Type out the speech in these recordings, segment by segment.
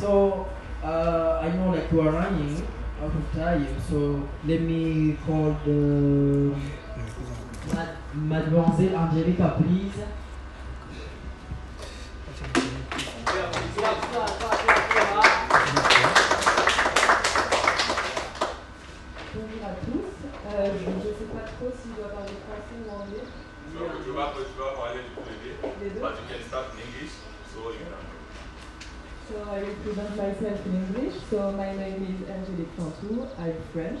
So uh, I know like you are running out of time, so let me call the Mad- Mademoiselle Angelica, please. So I will present myself in English. So my name is Angelique Fantou. I'm French.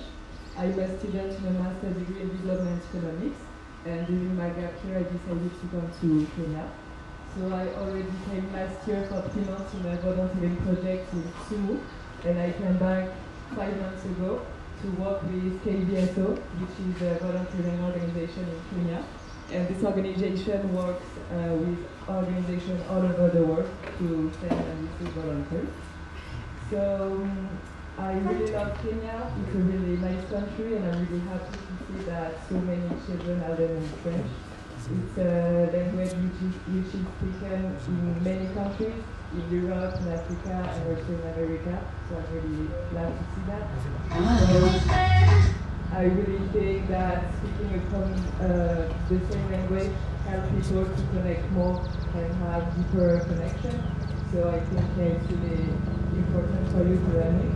I'm a student in a master degree in development economics. And during my gap year, I decided to come to Kenya. So I already came last year for three months in a volunteering project in Sumu. And I came back five months ago to work with KBSO, which is a volunteering organization in Kenya. And this organization works uh, with organizations all over the world to send and receive volunteers. So um, I really love Kenya. It's a really nice country, and I'm really happy to see that so many children are learning French. It's a language which is, which is spoken in many countries, in Europe, in Africa, and also in America. So I'm really glad to see that. I really think that speaking a common, uh, the same language helps people to connect more and have deeper connection. So I think it's really important for you to learn it.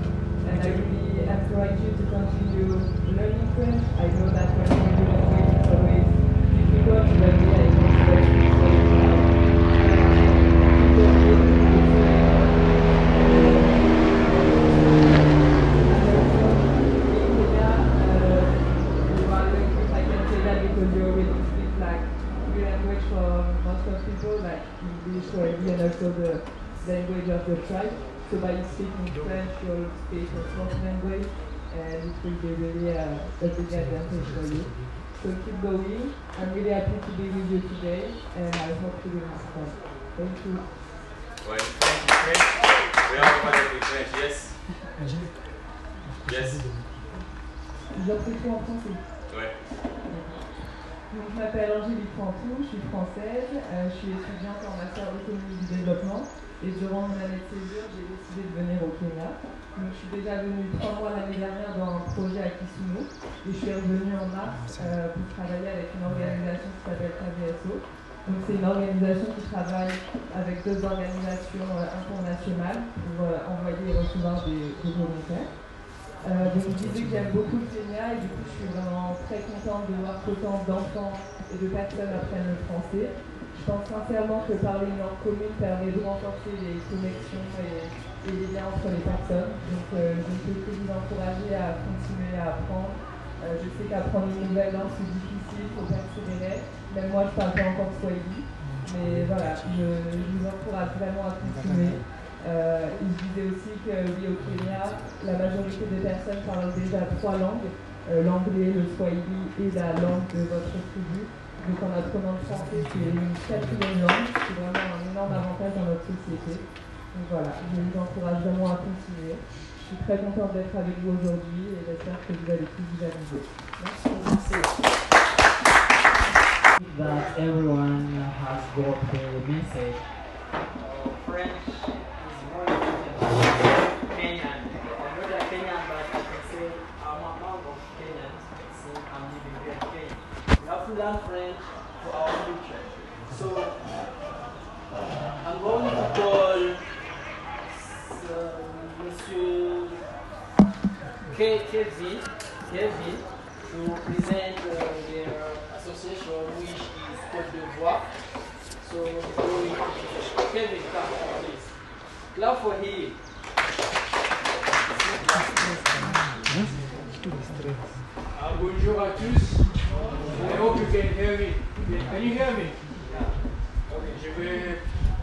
And I really encourage you to continue learning French. I know that when you do language, it's always difficult, but yeah, and also the language of the tribe. So by speaking French, you'll speak a fourth language, and it will be really a, a big advantage for you. So keep going. I'm really happy to be with you today, and I hope you will have fun. Thank you. Ouais, French, French. We are French, yes? Yes. En français. Ouais. Donc, je m'appelle Angélique Frantou, je suis française, euh, je suis étudiante en master d'économie du développement et durant mon année de césure, j'ai décidé de venir au Kenya. Donc, je suis déjà venue trois mois l'année dernière dans un projet à Kisumu et je suis revenue en mars euh, pour travailler avec une organisation qui s'appelle KVSO. Donc, c'est une organisation qui travaille avec deux organisations euh, internationales pour envoyer et recevoir des, des volontaires. Euh, donc je disais que j'aime beaucoup le Kenya et du coup je suis vraiment très contente de voir qu'autant d'enfants et de personnes apprennent le français. Je pense sincèrement que parler une langue commune permet de renforcer les connexions et, les liens entre les personnes. Donc euh, je ne peux que vous encourager à continuer à apprendre. Euh, je sais qu'apprendre une nouvelle langue c'est difficile, il faut persévérer. Même moi je parle pas encore Swahili. Mais voilà, je vous encourage vraiment à continuer. Euh, il disait aussi que oui, au Kenya, la majorité des personnes parlent déjà trois langues, euh, l'anglais, le swahili et la langue de votre tribu. Donc en apprenant le français, c'est une quatrième langue, c'est vraiment un énorme avantage dans notre société. Donc voilà, je vous encourage vraiment à continuer. Je suis très contente d'être avec vous aujourd'hui et j'espère que vous allez tous vous amuser. Merci. That everyone has got the message. French is more important than Kenyan. I'm not a Kenyan, but I can say I'm among of Kenyans since I'm living here in Kenya. We have to learn French for our future. So I'm going to call uh, Monsieur K- Kevin, Kevin to present uh, their association, which is Côte d'Ivoire. So Kevin, come please. Clap for him. Uh, bonjour à tous. I hope you can hear me. Can you hear me? Ok, je vais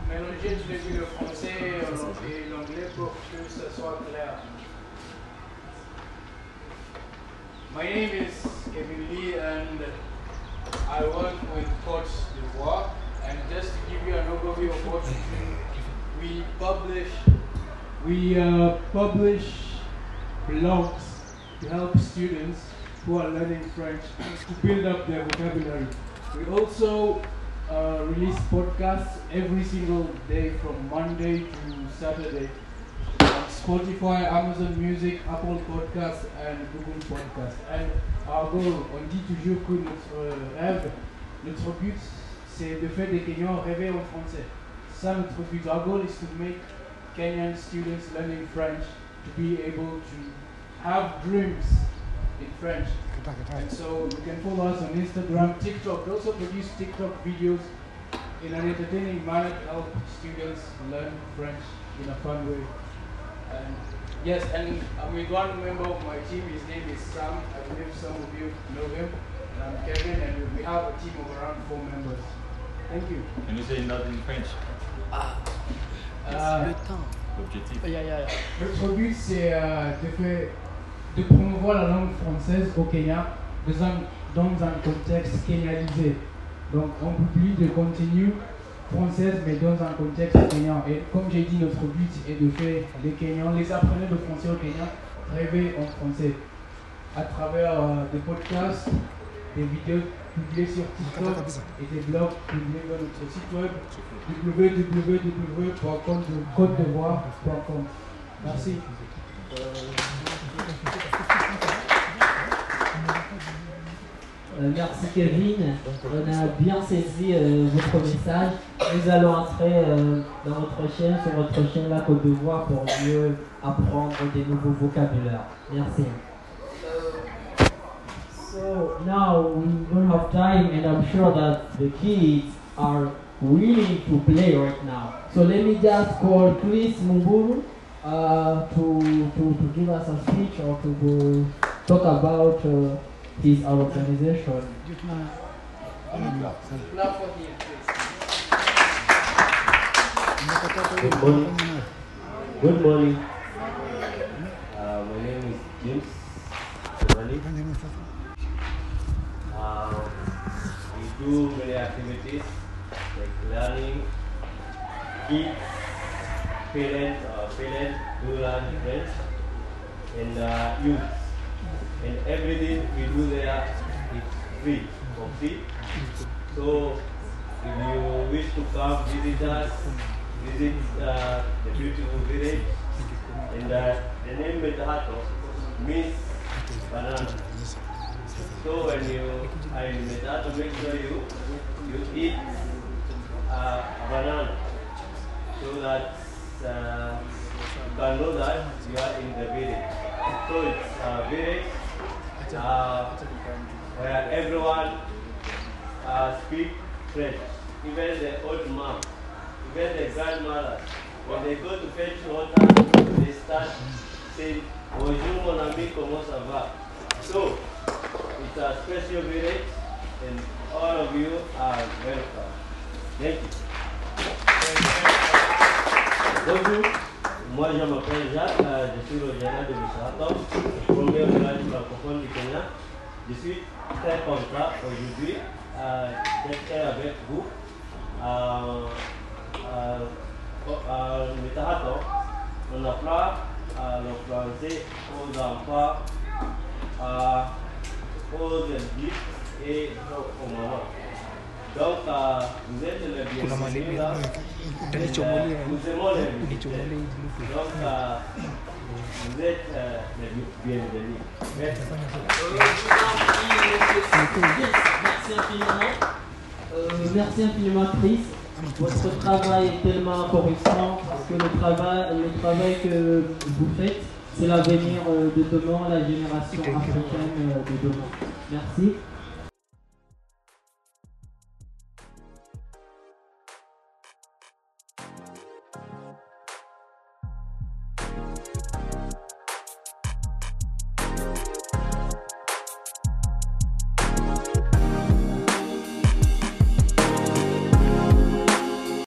mélanger le français euh, et l'anglais pour que ça soit clair. My name is Kevin Lee and I work with Coach d'Ivoire. And just to give you an overview of what we do, we publish we uh, publish blogs to help students who are learning French to build up their vocabulary. We also uh, release podcasts every single day from Monday to Saturday. Spotify, Amazon Music, Apple Podcasts and Google Podcasts. And our goal, on dit toujours que notre euh, rêve, notre but, c'est de faire des Kenyans rêver en français. Ça, notre but. Our goal is to make Kenyan students learning French to be able to have dreams in French. And so you can follow us on Instagram, TikTok. We also produce TikTok videos in an entertaining manner to help students learn French in a fun way. And yes, and I'm with one member of my team. His name is Sam. I believe some of you know him. And I'm Kevin, and we have a team of around four members. Thank you. Can you say that in French? Uh, L'objectif. Notre but, c'est euh, de, faire- de promouvoir la langue française au Kenya dans un, dans un contexte kenyalisé. Donc, on publie des contenus français, mais dans un contexte kenyan. Et comme j'ai dit, notre but est de faire les Kenyans, les apprenants de français au Kenya, rêver en français à travers euh, des podcasts, des vidéos publiées sur TikTok et des blogs publiés dans notre site web www.côte-d'ivoire.com. Merci. Euh, merci Kevin, on a bien saisi euh, votre message. Nous allons entrer euh, dans votre chaîne, sur votre chaîne La Côte d'Ivoire pour mieux apprendre des nouveaux vocabulaires. Merci. So now we don't have time and I'm sure that the kids are willing to play right now. So let me just call Chris Mumburu uh, to, to, to give us a speech or to go talk about uh, our organization. Good morning. Good morning. Uh, my name is James. Uh, we do many activities like learning, kids, parents, uh, parents do learn French, and uh, youth. Everything we do there is free, for free. So if you wish to come visit us, visit uh, the beautiful village, and uh, the name Metahato means banana. So when you are in Metahato, make sure you you eat uh, banana so that uh, you can know that you are in the village. So it's a village uh, where everyone uh, speak French, even the old mom, even the grandmother. When they go to fetch water, they start saying, Bonjour mon ami, comment ça va? So, it's a special village and all of you are welcome. Thank you. Thank Bonjour, moi je m'appelle Jacques, euh, je suis gérant de le premier village francophone du Kenya. Je suis très content aujourd'hui euh, d'être avec vous. Euh, euh, à Mitahato, on apprend euh, le français aux enfants, euh, aux adultes et aux mamans. Donc, vous êtes bienvenus là. Et, euh, Nous aimons les visiteurs. Donc, euh, vous êtes euh. Merci. Merci infiniment. Euh, merci infiniment Chris. Votre travail est tellement encourageant parce que le travail, le travail que vous faites, c'est l'avenir de demain, la génération africaine de demain. Merci.